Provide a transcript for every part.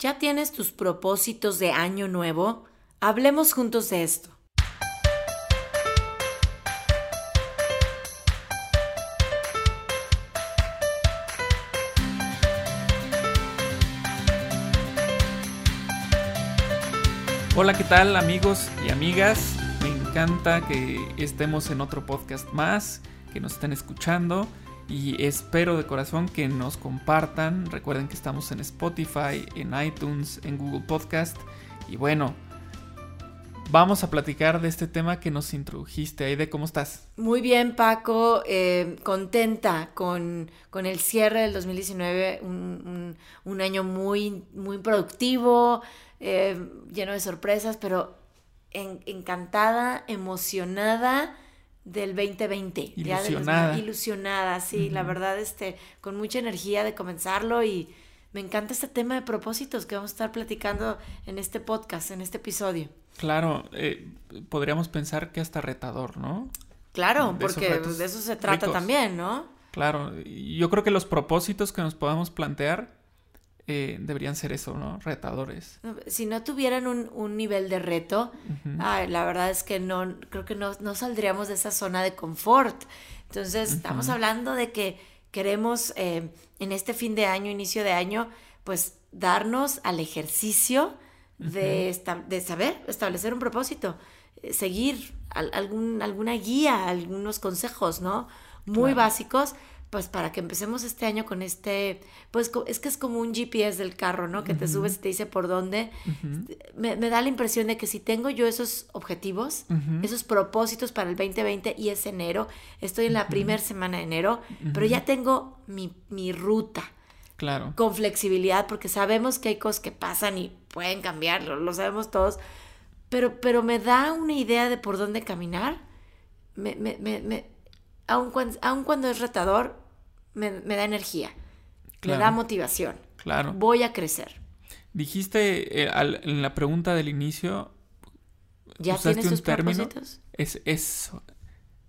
¿Ya tienes tus propósitos de año nuevo? Hablemos juntos de esto. Hola, ¿qué tal amigos y amigas? Me encanta que estemos en otro podcast más, que nos estén escuchando y espero de corazón que nos compartan. Recuerden que estamos en Spotify, en iTunes, en Google Podcast. Y bueno, vamos a platicar de este tema que nos introdujiste. Aide, ¿cómo estás? Muy bien, Paco. Eh, contenta con, el cierre del 2019. Un, un, año muy, muy productivo, eh, lleno de sorpresas, pero encantada, emocionada del 2020. Ilusionada. ilusionada, sí, la verdad, este, con mucha energía de comenzarlo y me encanta este tema de propósitos que vamos a estar platicando en este podcast, en este episodio. Claro, eh, podríamos pensar que hasta retador, ¿no? Claro, porque de eso se trata también, ¿no? Claro, yo creo que los propósitos que nos podamos plantear eh, deberían ser eso, ¿no? Retadores. Si no tuvieran un, nivel de reto, la verdad es que no, creo que no, saldríamos de esa zona de confort. Entonces, estamos hablando de que queremos eh, en este fin de año, inicio de año, pues darnos al ejercicio de, de saber establecer un propósito, eh, seguir algún, alguna guía, algunos consejos, ¿no? Muy básicos pues para que empecemos este año con este, pues es que es como un GPS del carro, ¿no? Que te subes y te dice por dónde. me, da la impresión de que si tengo yo esos objetivos, esos propósitos para el 2020 y es enero, estoy en la primera semana de enero, pero ya tengo mi, ruta. Claro. Con flexibilidad, porque sabemos que hay cosas que pasan y pueden cambiar, lo, sabemos todos, pero, pero me da una idea de por dónde caminar. me, me, me aun cuando, es retador, me, da energía, me da motivación. Claro. Voy a crecer. Dijiste eh, en la pregunta del inicio. ¿Ya tienes tus propósitos? Es eso.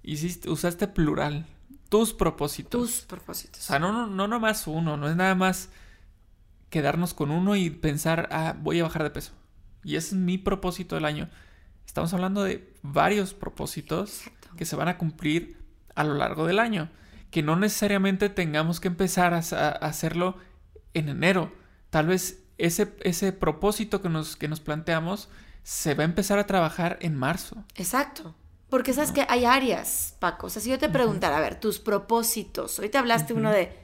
Hiciste, usaste plural. Tus propósitos. Tus propósitos. O sea, no, no, no nomás uno, no es nada más quedarnos con uno y pensar, ah, voy a bajar de peso. Y ese es mi propósito del año. Estamos hablando de varios propósitos que se van a cumplir a lo largo del año. Que no necesariamente tengamos que empezar a, hacerlo en enero. Tal vez ese, ese propósito que nos, que nos planteamos se va a empezar a trabajar en marzo. Exacto. Porque sabes que hay áreas, Paco. O sea, si yo te preguntara, a ver, tus propósitos. Ahorita hablaste uno de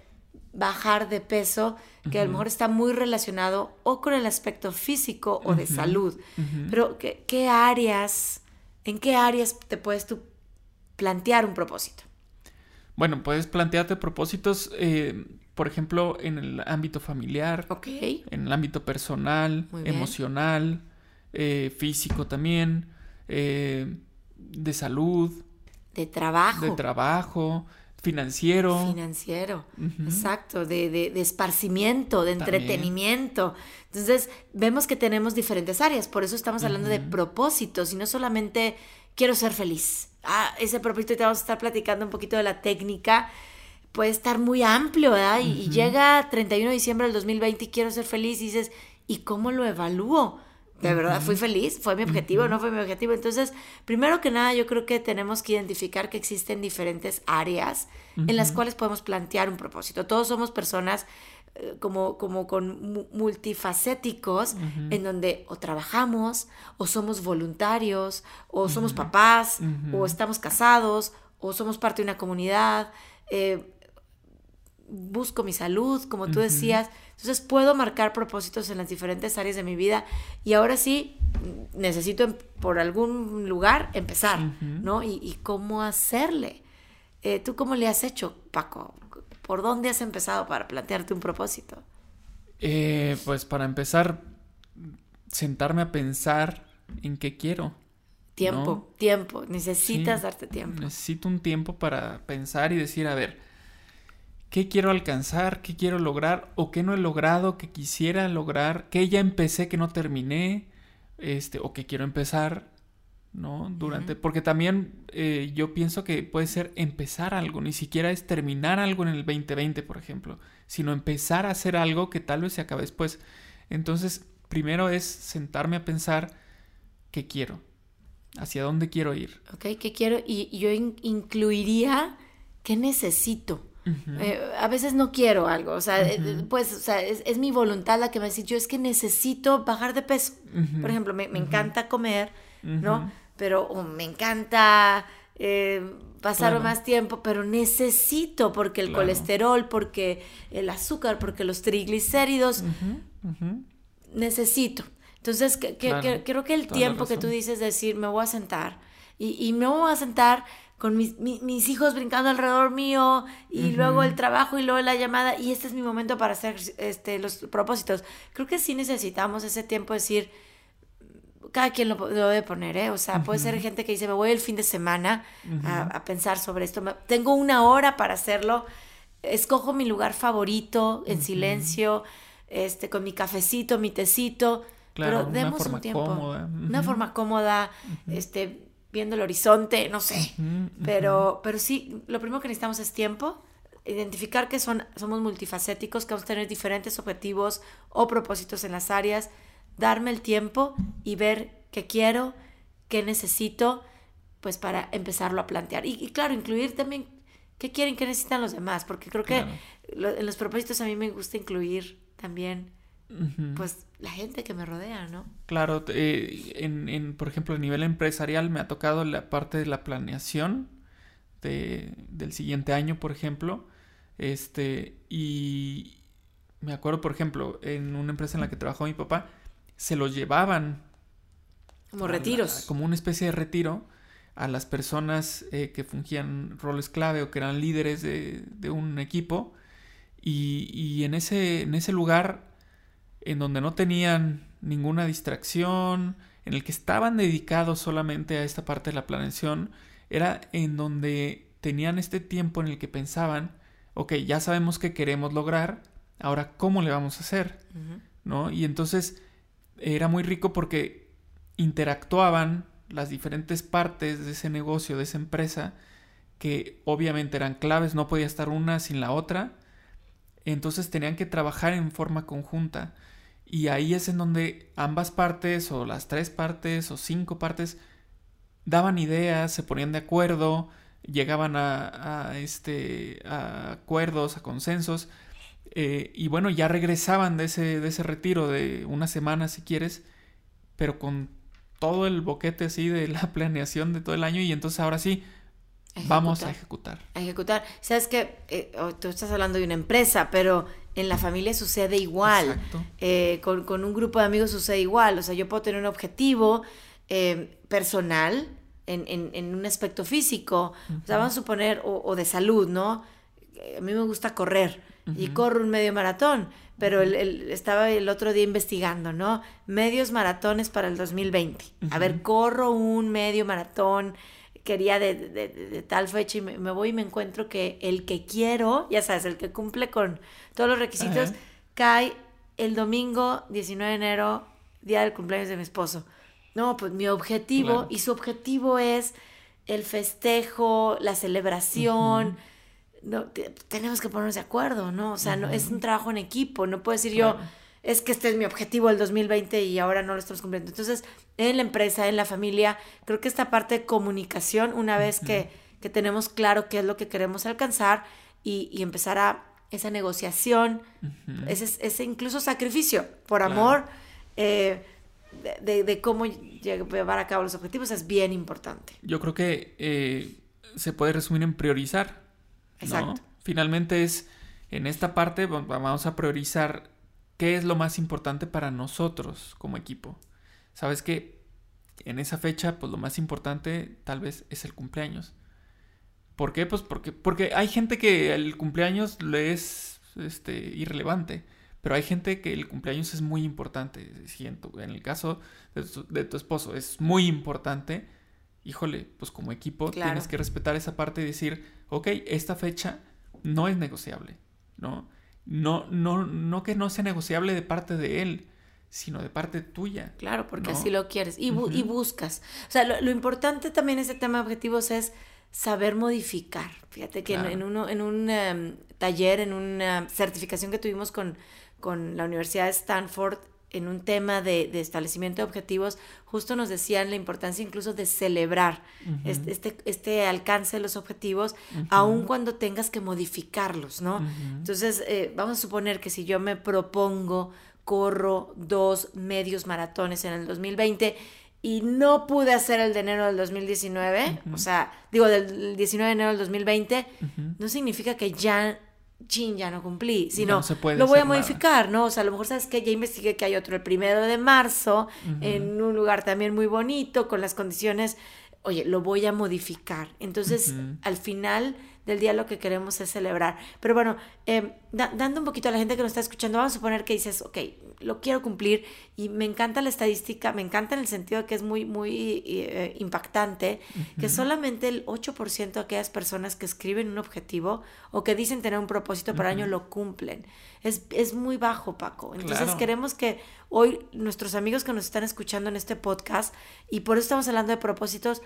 bajar de peso, que a lo mejor está muy relacionado o con el aspecto físico o de salud. Pero, ¿qué, ¿qué, áreas, en qué áreas te puedes tú plantear un propósito? Bueno, puedes plantearte propósitos, eh, por ejemplo, en el ámbito familiar, en el ámbito personal, emocional, eh, físico también, eh, de salud. De trabajo. De trabajo, financiero. Financiero, exacto, de, de, esparcimiento, de entretenimiento. Entonces, vemos que tenemos diferentes áreas, por eso estamos hablando de propósitos y no solamente quiero ser feliz ah, ese propósito y te vamos a estar platicando un poquito de la técnica, puede estar muy amplio, ¿verdad? Y, llega 31 de diciembre del 2020 y quiero ser feliz y dices, ¿y cómo lo evalúo? ¿De verdad fui feliz? ¿Fue mi objetivo? ¿No fue mi objetivo? Entonces, primero que nada, yo creo que tenemos que identificar que existen diferentes áreas en las cuales podemos plantear un propósito. Todos somos personas como, como con multifacéticos, en donde o trabajamos, o somos voluntarios, o somos papás, o estamos casados, o somos parte de una comunidad, eh, busco mi salud, como tú decías. Entonces puedo marcar propósitos en las diferentes áreas de mi vida y ahora sí necesito em, por algún lugar empezar, ¿no? Y, cómo hacerle. Eh, ¿Tú cómo le has hecho, Paco? ¿Por dónde has empezado para plantearte un propósito? Eh, pues para empezar, sentarme a pensar en qué quiero. Tiempo, tiempo. Necesitas darte tiempo. Necesito un tiempo para pensar y decir, a ver, ¿qué quiero alcanzar? ¿Qué quiero lograr? ¿O qué no he logrado? ¿Qué quisiera lograr? ¿Qué ya empecé que no terminé? Este, o qué quiero empezar. ¿No? Durante, porque también eh, yo pienso que puede ser empezar algo, ni siquiera es terminar algo en el 2020, por ejemplo, sino empezar a hacer algo que tal vez se acabe después. Entonces, primero es sentarme a pensar qué quiero, hacia dónde quiero ir. Ok, qué quiero y yo incluiría qué necesito. Eh, a veces no quiero algo, o sea, eh, pues, o sea, es, mi voluntad la que me dice, yo es que necesito bajar de peso. Por ejemplo, me, encanta comer, ¿no? Pero me encanta eh, pasar más tiempo, pero necesito, porque el colesterol, porque el azúcar, porque los triglicéridos, necesito. Entonces, que, creo que el tiempo que tú dices, decir, me voy a sentar, y, y me voy a sentar con mis, mis, hijos brincando alrededor mío y luego el trabajo y luego la llamada y este es mi momento para hacer este, los propósitos. Creo que sí necesitamos ese tiempo de decir, cada quien lo, debe poner, ¿eh? O sea, puede ser gente que dice, me voy el fin de semana a, pensar sobre esto, tengo una hora para hacerlo, escojo mi lugar favorito en silencio, este, con mi cafecito, mi tecito. pero demos un tiempo. Una forma cómoda, este, viendo el horizonte, no sé. Pero, pero sí, lo primero que necesitamos es tiempo, identificar que son, somos multifacéticos, que vamos a tener diferentes objetivos o propósitos en las áreas, darme el tiempo y ver qué quiero, qué necesito, pues para empezarlo a plantear. Y, claro, incluir también qué quieren, qué necesitan los demás, porque creo que en los propósitos a mí me gusta incluir también pues la gente que me rodea, ¿no? Claro, eh, en, en, por ejemplo, a nivel empresarial me ha tocado la parte de la planeación de, del siguiente año, por ejemplo. Este, y me acuerdo, por ejemplo, en una empresa en la que trabajó mi papá, se los llevaban. Como retiros. como una especie de retiro a las personas eh, que fungían roles clave o que eran líderes de, de un equipo. Y, y en, ese, en ese lugar en donde no tenían ninguna distracción, en el que estaban dedicados solamente a esta parte de la planeación, era en donde tenían este tiempo en el que pensaban, ok, ya sabemos qué queremos lograr, ahora cómo le vamos a hacer, ¿no? Y entonces era muy rico porque interactuaban las diferentes partes de ese negocio, de esa empresa, que obviamente eran claves, no podía estar una sin la otra, entonces tenían que trabajar en forma conjunta. Y ahí es en donde ambas partes, o las tres partes, o cinco partes, daban ideas, se ponían de acuerdo, llegaban a, este, acuerdos, a consensos. Eh, y bueno, ya regresaban de ese, de ese retiro de una semana, si quieres, pero con todo el boquete así de la planeación de todo el año. Y entonces ahora sí, vamos a ejecutar. A ejecutar. Sabes que eh, oh, tú estás hablando de una empresa, pero en la familia sucede igual. Eh, con, un grupo de amigos sucede igual. O sea, yo puedo tener un objetivo eh, personal en, un aspecto físico. O sea, vamos a suponer, o, de salud, ¿no? A mí me gusta correr y corro un medio maratón, pero estaba el otro día investigando, ¿no? Medios maratones para el 2020. A ver, corro un medio maratón quería de, tal fecha y me, voy y me encuentro que el que quiero, ya sabes, el que cumple con todos los requisitos, cae el domingo 19 de enero, día del cumpleaños de mi esposo. No, pues mi objetivo, y su objetivo es el festejo, la celebración. No, tenemos que ponernos de acuerdo, ¿no? O sea, no, es un trabajo en equipo, no puedo decir yo es que este es mi objetivo del 2020 y ahora no lo estamos cumpliendo. Entonces, en la empresa, en la familia, creo que esta parte de comunicación, una vez que, tenemos claro qué es lo que queremos alcanzar y, empezar a esa negociación, ese, incluso sacrificio por amor eh, de, cómo llevar a cabo los objetivos es bien importante. Yo creo que eh, se puede resumir en priorizar. Exacto. Finalmente es, en esta parte vamos a priorizar ¿Qué es lo más importante para nosotros como equipo? Sabes que en esa fecha, pues lo más importante tal vez es el cumpleaños. ¿Por qué? Pues porque, porque hay gente que el cumpleaños le es este, irrelevante, pero hay gente que el cumpleaños es muy importante. Siento, en el caso de tu, esposo es muy importante. Híjole, pues como equipo tienes que respetar esa parte y decir, ok, esta fecha no es negociable, ¿no? no, no, no que no sea negociable de parte de él, sino de parte tuya. Claro, porque así lo quieres y, y, buscas. O sea, lo, importante también en ese tema de objetivos es saber modificar. Fíjate que en, uno, en un em, taller, en una certificación que tuvimos con, con la Universidad de Stanford, en un tema de, establecimiento de objetivos, justo nos decían la importancia incluso de celebrar este, este, este, alcance de los objetivos, aun cuando tengas que modificarlos, ¿no? Entonces, eh, vamos a suponer que si yo me propongo, corro dos medios maratones en el 2020, y no pude hacer el de enero del 2019, o sea, digo, del 19 de enero del 2020, no significa que ya chin, ya no cumplí, sino lo voy a modificar, ¿no? O sea, a lo mejor sabes que ya investigué que hay otro el primero de marzo, en un lugar también muy bonito, con las condiciones, oye, lo voy a modificar. Entonces, al final del día lo que queremos es celebrar. Pero bueno, em, dando un poquito a la gente que nos está escuchando, vamos a suponer que dices, ok, lo quiero cumplir y me encanta la estadística, me encanta en el sentido de que es muy, muy eh, impactante, que solamente el 8% de aquellas personas que escriben un objetivo o que dicen tener un propósito para el año lo cumplen. Es, es, muy bajo, Paco. Entonces queremos que hoy nuestros amigos que nos están escuchando en este podcast, y por eso estamos hablando de propósitos,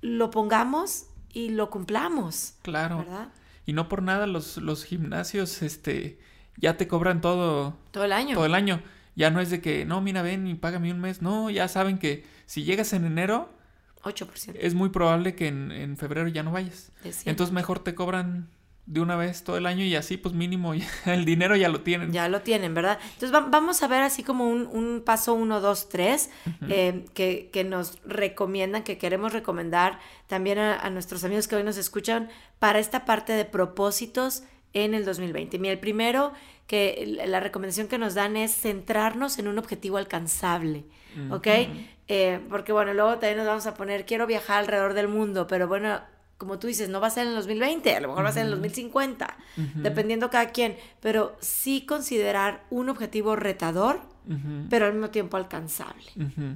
lo pongamos y lo cumplamos. Claro. ¿verdad? Y no por nada los, los gimnasios, este, ya te cobran todo. Todo el año. Todo el año. Ya no es de que, no, mira, ven y págame un mes. No, ya saben que si llegas en enero. 8%. Es muy probable que en, en febrero ya no vayas. Entonces mejor te cobran de una vez todo el año y así pues mínimo el dinero ya lo tienen. Ya lo tienen, ¿verdad? Entonces vamos a ver así como un, un paso uno, dos, tres eh, que, que, nos recomiendan, que queremos recomendar también a, nuestros amigos que hoy nos escuchan para esta parte de propósitos en el 2020. Mira, el primero que la recomendación que nos dan es centrarnos en un objetivo alcanzable, ¿ok? Eh, porque bueno, luego también nos vamos a poner, quiero viajar alrededor del mundo, pero bueno, como tú dices, no va a ser en el 2020, a lo mejor va a ser en el 2050, dependiendo cada quien, pero sí considerar un objetivo retador, pero al mismo tiempo alcanzable.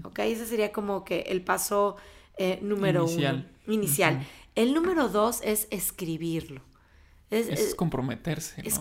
¿Ok? Ese sería como que el paso eh, número uno. Inicial. El número dos es escribirlo. Es, comprometerse. Es,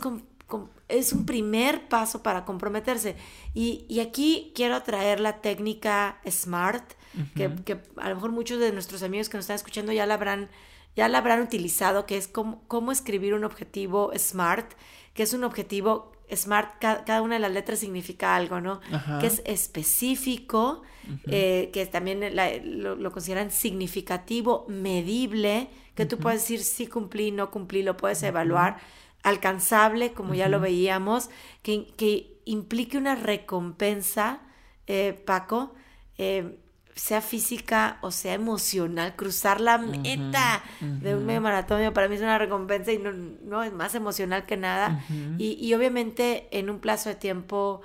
es un primer paso para comprometerse. Y, aquí quiero traer la técnica SMART, que, que, a lo mejor muchos de nuestros amigos que nos están escuchando ya la habrán ya la habrán utilizado, que es cómo, cómo escribir un objetivo SMART, que es un objetivo SMART, cada, una de las letras significa algo, ¿no? Que es específico, eh, que también lo, consideran significativo, medible, que tú puedes decir sí cumplí, no cumplí, lo puedes evaluar, alcanzable, como ya lo veíamos, que, que implique una recompensa, eh, Paco, eh, sea física o sea emocional, cruzar la meta de un medio maratón para mí es una recompensa y no, no es más emocional que nada. y, obviamente en un plazo de tiempo,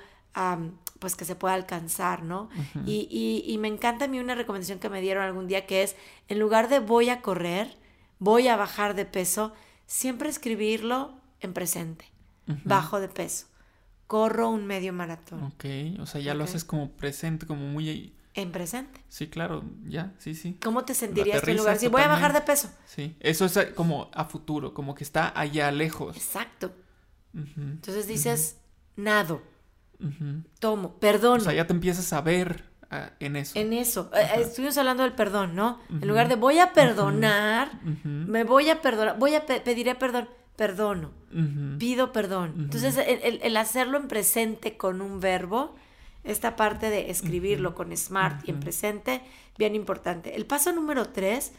pues que se pueda alcanzar, ¿no? y, y, me encanta a mí una recomendación que me dieron algún día que es, en lugar de voy a correr, voy a bajar de peso, siempre escribirlo en presente, bajo de peso. Corro un medio maratón. Ok, o sea, ya lo haces como presente, como muy en presente. Sí, claro, ya, sí, sí. ¿Cómo te sentirías en lugar? Si voy a bajar de peso. Sí, eso es eh, como a futuro, como que está allá lejos. Exacto. Entonces dices, nado, tomo, perdón. O sea, ya te empiezas a ver ah, en eso. En eso. Eh, eh, estuvimos hablando del perdón, ¿no? En lugar de voy a perdonar, me voy a perdonar, voy a pediré perdón, perdono, pido perdón. Entonces, el hacerlo en presente con un verbo esta parte de escribirlo con smart y en presente, bien importante. El paso número tres,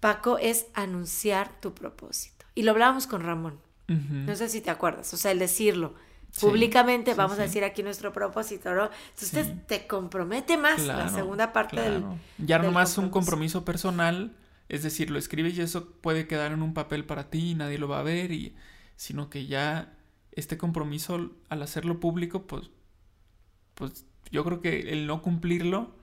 Paco, es anunciar tu propósito. Y lo hablábamos con Ramón. No sé si te acuerdas, o sea, el decirlo. Públicamente vamos a decir aquí nuestro propósito, ¿no? Entonces te compromete más la segunda parte del. Ya no más un compromiso personal, es decir, lo escribes y eso puede quedar en un papel para ti y nadie lo va a ver, y, sino que ya este compromiso al hacerlo público, pues pues yo creo que el no cumplirlo,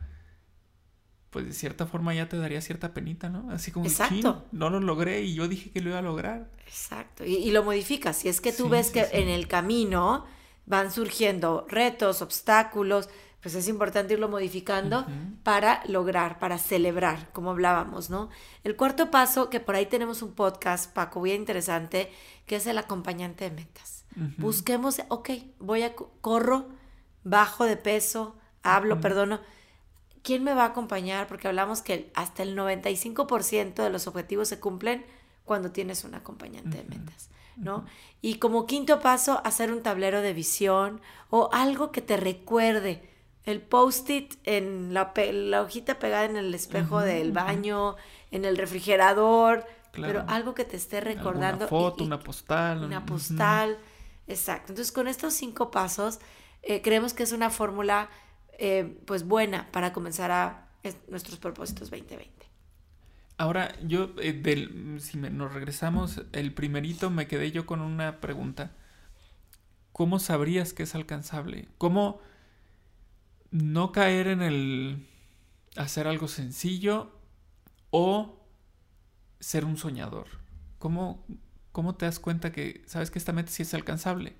pues de cierta forma ya te daría cierta penita, ¿no? Así como, Exacto. no lo logré y yo dije que lo iba a lograr. Exacto, y, lo modificas. Si es que tú ves que en el camino van surgiendo retos, obstáculos, pues es importante irlo modificando para lograr, para celebrar, como hablábamos, ¿no? El cuarto paso, que por ahí tenemos un podcast, Paco, bien interesante, que es el acompañante de metas. Busquemos, ok, voy a, corro, bajo de peso, hablo, perdono. ¿Quién me va a acompañar? Porque hablamos que hasta el 95% de los objetivos se cumplen cuando tienes un acompañante de metas, ¿no? Y como quinto paso, hacer un tablero de visión o algo que te recuerde. El post-it en la, hojita pegada en el espejo del baño, en el refrigerador, pero algo que te esté recordando. Una foto, una postal. Una postal, exacto. Entonces, con estos cinco pasos, eh, creemos que es una fórmula eh, pues buena para comenzar a nuestros propósitos 2020. Ahora, yo, eh, si nos regresamos, el primerito me quedé yo con una pregunta. ¿Cómo sabrías que es alcanzable? ¿Cómo no caer en el hacer algo sencillo o ser un soñador? ¿Cómo, cómo te das cuenta que sabes que esta meta sí es alcanzable?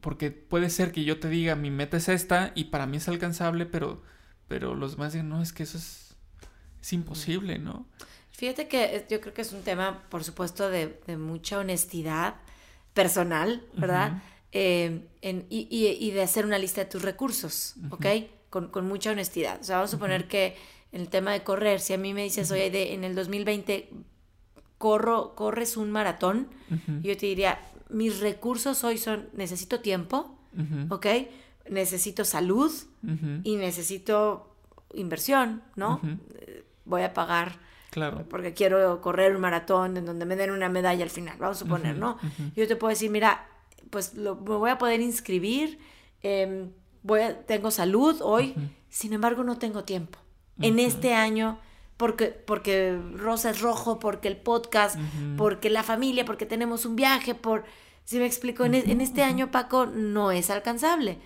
Porque puede ser que yo te diga mi meta es esta y para mí es alcanzable, pero, pero los demás digan, no, es que eso es es imposible, ¿no? Fíjate que yo creo que es un tema, por supuesto, de, mucha honestidad personal, ¿verdad? Eh, y, de hacer una lista de tus recursos, ¿ok? Con, mucha honestidad. O sea, vamos a suponer que en el tema de correr, si a mí me dices, oye, de, en el 2020 corro, corres un maratón, yo te diría, mis recursos hoy son, necesito tiempo, ¿ok? Necesito salud y necesito inversión, ¿no? voy a pagar Claro. Porque quiero correr un maratón en donde me den una medalla al final, vamos a suponer, ¿no? Yo te puedo decir, mira, pues lo, me voy a poder inscribir, em, voy tengo salud hoy, sin embargo no tengo tiempo. En este año, porque, porque Rosa es rojo, porque el podcast, porque la familia, porque tenemos un viaje, por... Si me explico, en, en este año, Paco, no es alcanzable.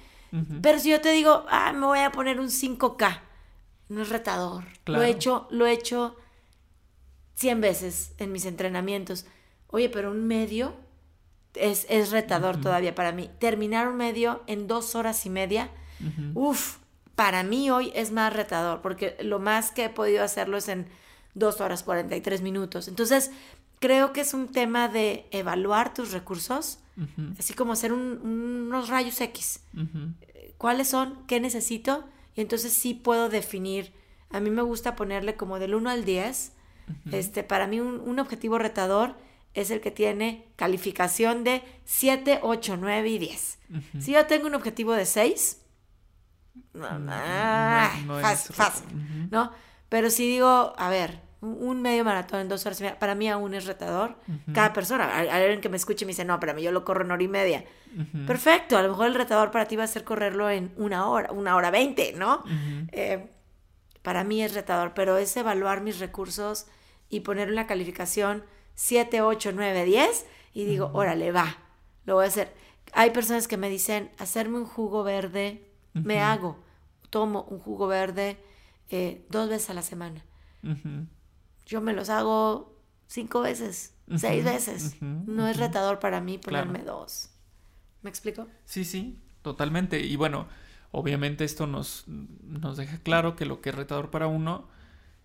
Pero si yo te digo, ah, me voy a poner un 5K no es retador. Lo he hecho, lo he hecho 100 veces en mis entrenamientos. Oye, pero un medio es, es retador todavía para mí. Terminar un medio en dos horas y media, uff, para mí hoy es más retador, porque lo más que he podido hacerlo es en dos horas 43 minutos. Entonces, creo que es un tema de evaluar tus recursos, así como hacer unos rayos X. ¿Cuáles son? ¿Qué necesito? Y entonces sí puedo definir, a mí me gusta ponerle como del 1 al 10. este, para mí un, objetivo retador es el que tiene calificación de 7, 8, 9 y 10. Si yo tengo un objetivo de 6, no, fácil, ¿no? Pero si digo, a ver, un medio maratón en dos horas y media, para mí aún es retador. Cada persona, alguien que me escuche me dice, no, para mí yo lo corro en hora y media. Perfecto, a lo mejor el retador para ti va a ser correrlo en una hora, una hora veinte, ¿no? Eh, para mí es retador, pero es evaluar mis recursos y poner una calificación 7, 8, 9, 10 y digo, órale, va, lo voy a hacer. Hay personas que me dicen, hacerme un jugo verde, me hago, tomo un jugo verde eh, dos veces a la semana yo me los hago cinco veces, seis veces. no es retador para mí ponerme dos. ¿Me explico? Sí, sí, totalmente. Y bueno, obviamente esto nos, nos deja claro que lo que es retador para uno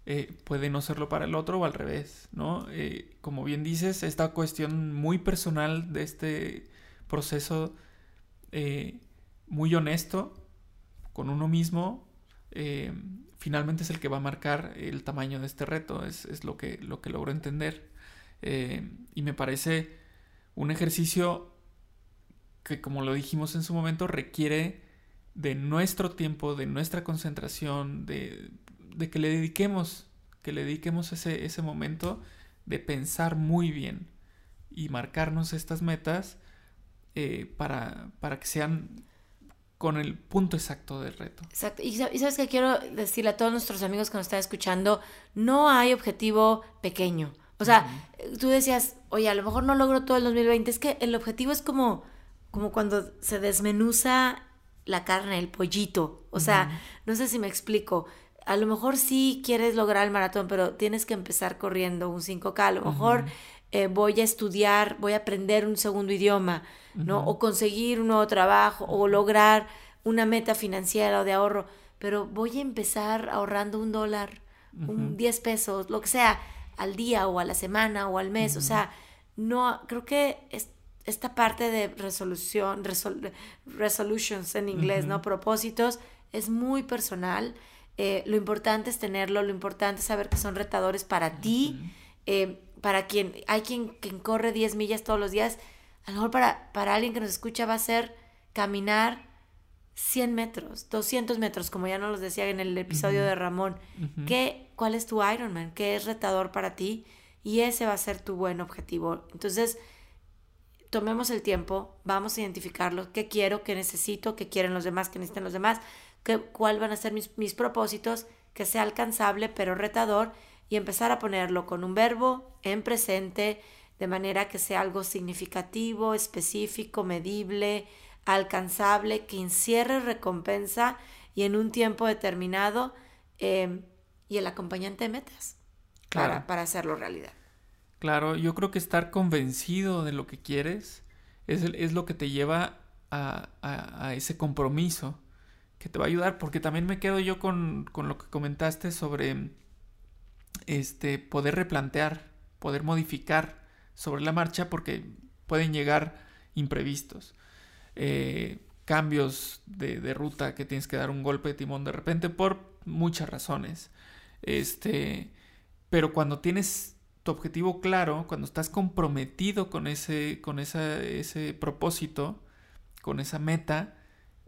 eh, puede no serlo para el otro o al revés, ¿no? Eh, como bien dices, esta cuestión muy personal de este proceso eh, muy honesto con uno mismo, finalmente es el que va a marcar el tamaño de este reto, es, lo, que, lo que logro entender. Eh, y me parece un ejercicio que, como lo dijimos en su momento, requiere de nuestro tiempo, de nuestra concentración, de, que le dediquemos, que le dediquemos ese, ese momento de pensar muy bien y marcarnos estas metas eh, para, para que sean con el punto exacto del reto. Exacto. Y, sabes que quiero decirle a todos nuestros amigos que nos están escuchando, no hay objetivo pequeño. O sea, tú decías, oye, a lo mejor no logro todo el 2020. Es que el objetivo es como, como cuando se desmenuza la carne, el pollito. O sea, no sé si me explico. A lo mejor sí quieres lograr el maratón, pero tienes que empezar corriendo un 5K. A lo mejor eh, voy a estudiar, voy a aprender un segundo idioma ¿no? O conseguir un nuevo trabajo, o lograr una meta financiera o de ahorro, pero voy a empezar ahorrando un dólar, un 10 pesos, lo que sea, al día o a la semana o al mes, o sea, no, creo que esta parte de resolución, resolutions en inglés, ¿no? Propósitos, es muy personal. Eh, lo importante es tenerlo, lo importante es saber que son retadores para ti Eh, para quien, hay quien, quien corre 10 millas todos los días, a lo mejor para, para alguien que nos escucha va a ser caminar 100 metros, 200 metros, como ya nos los decía en el episodio de Ramón. ¿Qué, ¿Cuál es tu Ironman? ¿Qué es retador para ti? Y ese va a ser tu buen objetivo. Entonces, tomemos el tiempo, vamos a identificarlo, qué quiero, qué necesito, qué quieren los demás, qué necesitan los demás, qué, cuál van a ser mis, mis propósitos, que sea alcanzable pero retador y empezar a ponerlo con un verbo en presente, de manera que sea algo significativo, específico, medible, alcanzable, que encierre recompensa y en un tiempo determinado em, y el acompañante de metas para, para hacerlo realidad. Claro, yo creo que estar convencido de lo que quieres es, es lo que te lleva a, a, ese compromiso que te va a ayudar, porque también me quedo yo con, con lo que comentaste sobre este, poder replantear, poder modificar sobre la marcha, porque pueden llegar imprevistos. Eh, cambios de, ruta que tienes que dar un golpe de timón de repente por muchas razones. Este, pero cuando tienes tu objetivo claro, cuando estás comprometido con ese, con ese propósito, con esa meta,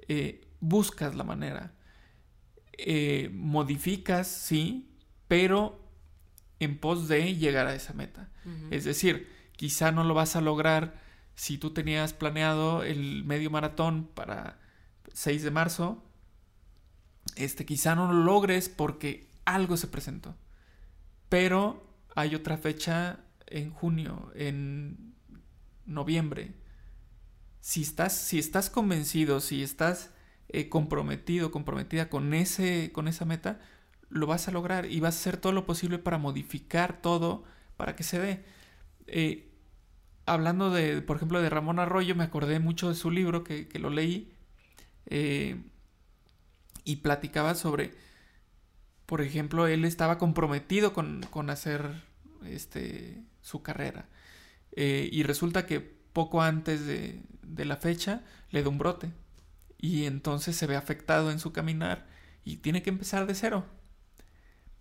eh, buscas la manera. Eh, modificas, sí, pero en pos de llegar a esa meta. Es decir, quizá no lo vas a lograr si tú tenías planeado el medio maratón para 6 de marzo, este quizá no lo logres porque algo se presentó. Pero hay otra fecha en junio, en noviembre. Si estás, si estás convencido, si estás eh, comprometido, comprometida con, ese, con esa meta, lo vas a lograr y vas a hacer todo lo posible para modificar todo para que se dé. Eh, hablando de, por ejemplo, de Ramón Arroyo, me acordé mucho de su libro que, lo leí eh, y platicaba sobre, por ejemplo, él estaba comprometido con, hacer este, su carrera eh, y resulta que poco antes de, de la fecha le da un brote y entonces se ve afectado en su caminar y tiene que empezar de cero.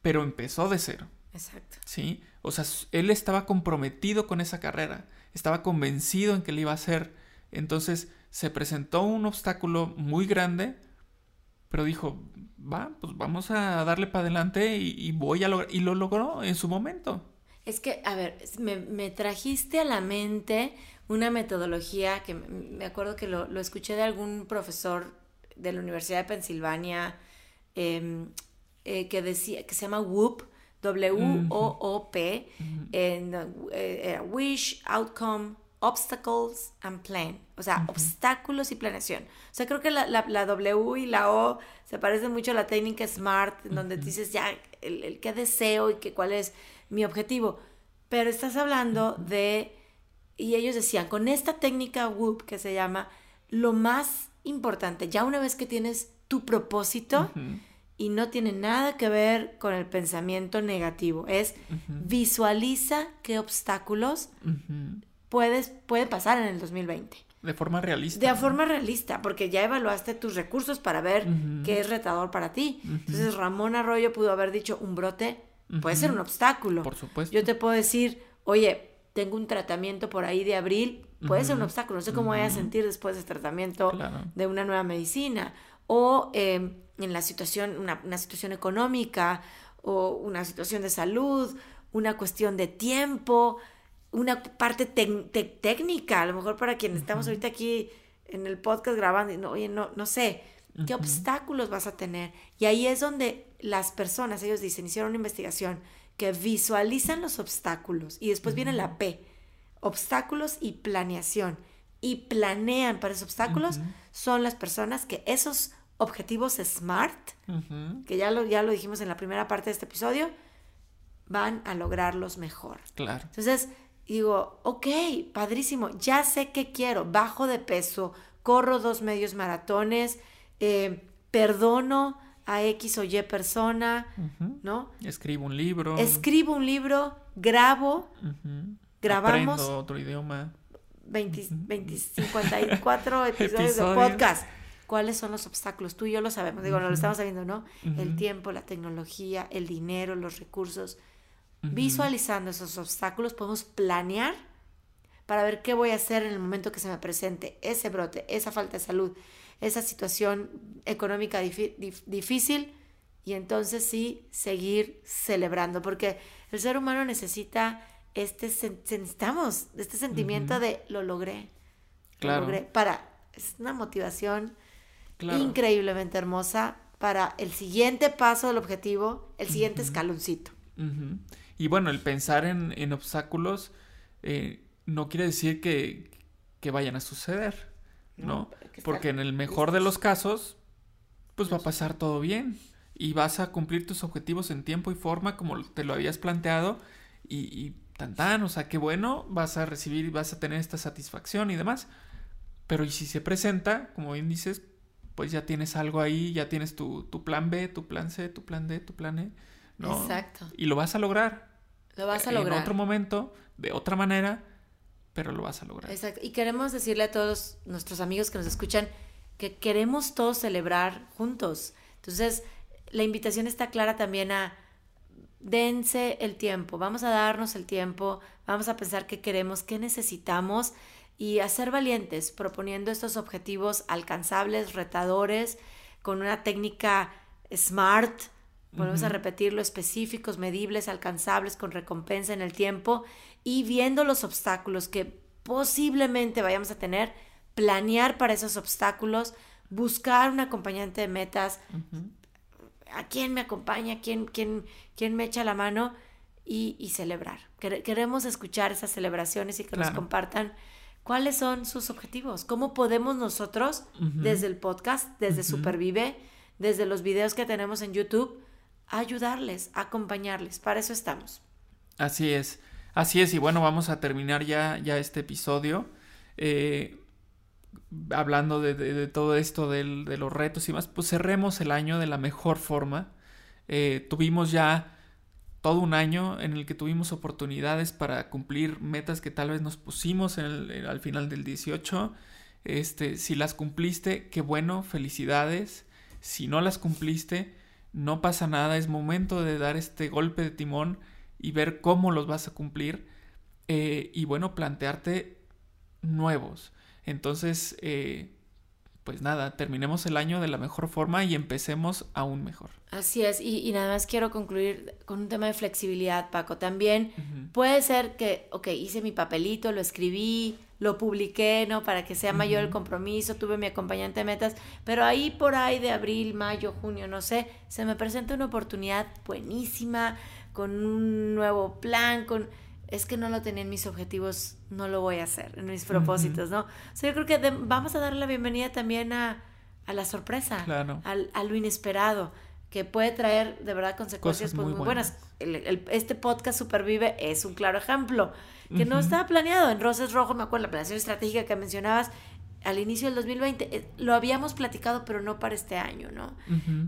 Pero empezó de cero. Exacto. ¿Sí? O sea, él estaba comprometido con esa carrera estaba convencido en que le iba a hacer. Entonces se presentó un obstáculo muy grande, pero dijo, va, pues vamos a darle para adelante y, voy a lograr. Y lo logró en su momento. Es que, a ver, me, trajiste a la mente una metodología que me acuerdo que lo, escuché de algún profesor de la Universidad de Pensilvania em, eh, que decía, que se llama WOOP, W-O-O-P, en eh, Wish, Outcome, Obstacles and Plan. O sea, obstáculos y planeación. O sea, creo que la, la, W y la O se parecen mucho a la técnica SMART, en donde dices ya el, el qué deseo y que, cuál es mi objetivo. Pero estás hablando de, y ellos decían, con esta técnica WOOP que se llama, lo más importante, ya una vez que tienes tu propósito, y no tiene nada que ver con el pensamiento negativo. Es visualiza qué obstáculos puedes, pueden pasar en el 2020. De forma realista. De forma realista, porque ya evaluaste tus recursos para ver qué es retador para ti. Entonces Ramón Arroyo pudo haber dicho un brote puede ser un obstáculo. Por supuesto. Yo te puedo decir, oye, tengo un tratamiento por ahí de abril, puede ser un obstáculo. No sé cómo voy a sentir después de tratamiento de una nueva medicina. O em, en la situación, una, situación económica o una situación de salud, una cuestión de tiempo, una parte técnica, a lo mejor para quienes estamos ahorita aquí en el podcast grabando, no, oye, no, no sé, ¿qué obstáculos vas a tener? Y ahí es donde las personas, ellos dicen, hicieron una investigación, que visualizan los obstáculos y después viene la P, obstáculos y planeación. Y planean para esos obstáculos, son las personas que esos objetivos SMART, que ya lo, ya lo dijimos en la primera parte de este episodio, van a lograrlos mejor. Claro. Entonces, digo, ok, padrísimo, ya sé qué quiero, bajo de peso, corro dos medios maratones, eh, perdono a X o Y persona, ¿no? Escribo un libro. Escribo un libro, grabo, grabamos. Aprendo otro idioma. 20, 54 episodios de podcast cuáles son los obstáculos. Tú y yo lo sabemos, digo, no lo estamos sabiendo, ¿no? El tiempo, la tecnología, el dinero, los recursos. Visualizando esos obstáculos, podemos planear para ver qué voy a hacer en el momento que se me presente ese brote, esa falta de salud, esa situación económica difícil y entonces sí seguir celebrando, porque el ser humano necesita este, necesitamos este sentimiento de lo logré, lo logré, para, es una motivación increíblemente hermosa para el siguiente paso del objetivo, el siguiente escaloncito. Y bueno, el pensar en, obstáculos eh, no quiere decir que, vayan a suceder, ¿no? Porque en el mejor de los casos, pues va a pasar todo bien y vas a cumplir tus objetivos en tiempo y forma como te lo habías planteado y, y tan tan, o sea, qué bueno, vas a recibir y vas a tener esta satisfacción y demás. Pero y si se presenta, como bien dices, pues ya tienes algo ahí, ya tienes tu, tu plan B, tu plan C, tu plan D, tu plan E. ¿no? Exacto. Y lo vas a lograr. Lo vas a lograr. En otro momento, de otra manera, pero lo vas a lograr. Exacto. Y queremos decirle a todos nuestros amigos que nos escuchan que queremos todos celebrar juntos. Entonces, la invitación está clara también a dense el tiempo, vamos a darnos el tiempo, vamos a pensar qué queremos, qué necesitamos y a ser valientes proponiendo estos objetivos alcanzables, retadores, con una técnica smart, Volvemos a repetirlo, específicos, medibles, alcanzables, con recompensa en el tiempo y viendo los obstáculos que posiblemente vayamos a tener, planear para esos obstáculos, buscar un acompañante de metas, a quién me acompaña, quién, quién, quién me echa la mano y, celebrar. Queremos escuchar esas celebraciones y que nos compartan cuáles son sus objetivos, cómo podemos nosotros, desde el podcast, desde Supervive, desde los videos que tenemos en YouTube, ayudarles, acompañarles. Para eso estamos. Así es, así es. Y bueno, vamos a terminar ya, ya este episodio. Eh, hablando de, todo esto de los retos y más, pues cerremos el año de la mejor forma. Eh, tuvimos ya todo un año en el que tuvimos oportunidades para cumplir metas que tal vez nos pusimos al final del 18. Este, si las cumpliste, qué bueno, felicidades. Si no las cumpliste, no pasa nada, es momento de dar este golpe de timón y ver cómo los vas a cumplir eh, y bueno, plantearte nuevos. Entonces, eh, pues nada, terminemos el año de la mejor forma y empecemos aún mejor. Así es, y, nada más quiero concluir con un tema de flexibilidad, Paco. También puede ser que, ok, hice mi papelito, lo escribí, lo publiqué, ¿no? Para que sea mayor el compromiso, tuve mi acompañante de metas, pero ahí por ahí de abril, mayo, junio, no sé, se me presenta una oportunidad buenísima, con un nuevo plan, con es que no lo tenía en mis objetivos, no lo voy a hacer, en mis propósitos, ¿no? O sea, yo creo que vamos a darle la bienvenida también a, la sorpresa, a lo inesperado, que puede traer de verdad consecuencias pues, muy, buenas. este podcast Supervive es un claro ejemplo, que no estaba planeado. En Roses Rojo, me acuerdo, la planeación estratégica que mencionabas, al inicio del 2020, eh, lo habíamos platicado, pero no para este año, ¿no?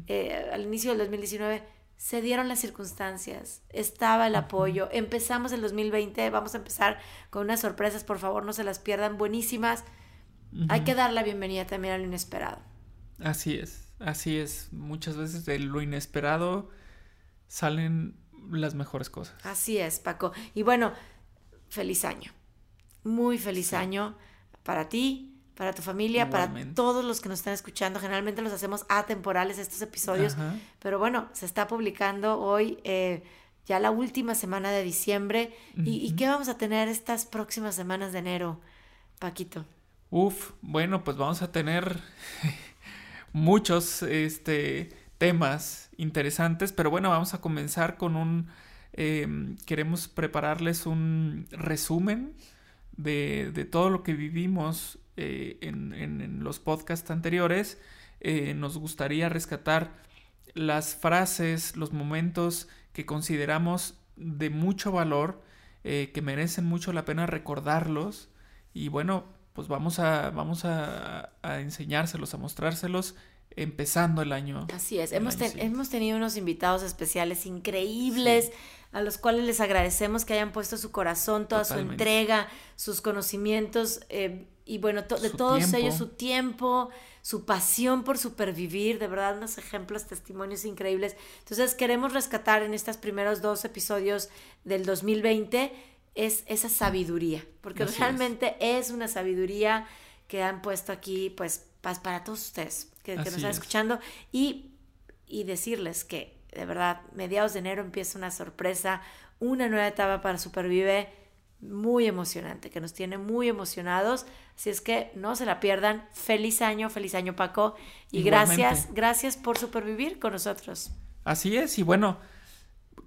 Eh, al inicio del 2019 se dieron las circunstancias, estaba el apoyo, empezamos el 2020, vamos a empezar con unas sorpresas, por favor no se las pierdan, buenísimas. Hay que dar la bienvenida también a lo inesperado. Así es, así es. Muchas veces de lo inesperado salen las mejores cosas. Así es, Paco. Y bueno, feliz año. Muy feliz año para ti, para tu familia, para todos los que nos están escuchando. Generalmente los hacemos atemporales estos episodios, pero bueno, se está publicando hoy eh, ya la última semana de diciembre. ¿Y, qué vamos a tener estas próximas semanas de enero, Paquito? Uf, bueno, pues vamos a tener muchos este, temas interesantes, pero bueno, vamos a comenzar con un... Em, queremos prepararles un resumen de, de, todo lo que vivimos eh, en, los podcasts anteriores, eh, nos gustaría rescatar las frases, los momentos que consideramos de mucho valor, eh, que merecen mucho la pena recordarlos. Y bueno, pues vamos a, vamos a, enseñárselos, a mostrárselos empezando el año. Así es, hemos, hemos, tenido unos invitados especiales increíbles. a los cuales les agradecemos que hayan puesto su corazón, toda su entrega, sus conocimientos y bueno, de todos ellos su tiempo, su pasión por supervivir, de verdad unos ejemplos, testimonios increíbles. Entonces queremos rescatar en estos primeros dos episodios del 2020 es esa sabiduría, porque realmente es. una sabiduría que han puesto aquí, pues, para todos ustedes que, nos están escuchando y, y decirles que de verdad, mediados de enero empieza una sorpresa, una nueva etapa para Supervive muy emocionante, que nos tiene muy emocionados. Así es que no se la pierdan. Feliz año, feliz año Paco. Y gracias, gracias por supervivir con nosotros. Así es, y bueno,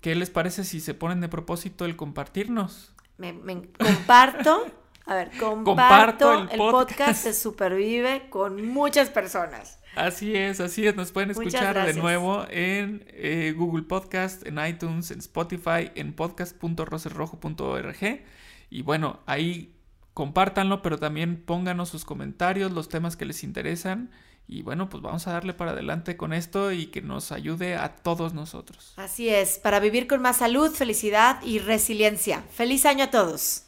¿qué les parece si se ponen de propósito el compartirnos? Me, comparto, a ver, comparto, el, podcast. de Supervive con muchas personas. Así es, así es. Nos pueden escuchar de nuevo en eh, Google Podcast, en iTunes, en Spotify, en podcast.rocerrojo.org. Y bueno, ahí compártanlo, pero también pónganos sus comentarios, los temas que les interesan. Y bueno, pues vamos a darle para adelante con esto y que nos ayude a todos nosotros. Así es, para vivir con más salud, felicidad y resiliencia. Feliz año a todos.